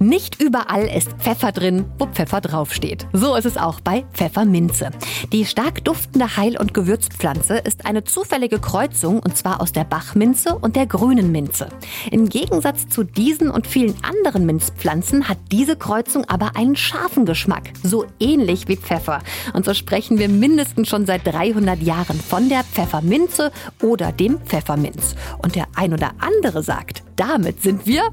Nicht überall ist Pfeffer drin, wo Pfeffer draufsteht. So ist es auch bei Pfefferminze. Die stark duftende Heil- und Gewürzpflanze ist eine zufällige Kreuzung und zwar aus der Bachminze und der grünen Minze. Im Gegensatz zu diesen und vielen anderen Minzpflanzen hat diese Kreuzung aber einen scharfen Geschmack, so ähnlich wie Pfeffer. Und so sprechen wir mindestens schon seit 300 Jahren von der Pfefferminze oder dem Pfefferminz. Und der ein oder andere sagt, damit sind wir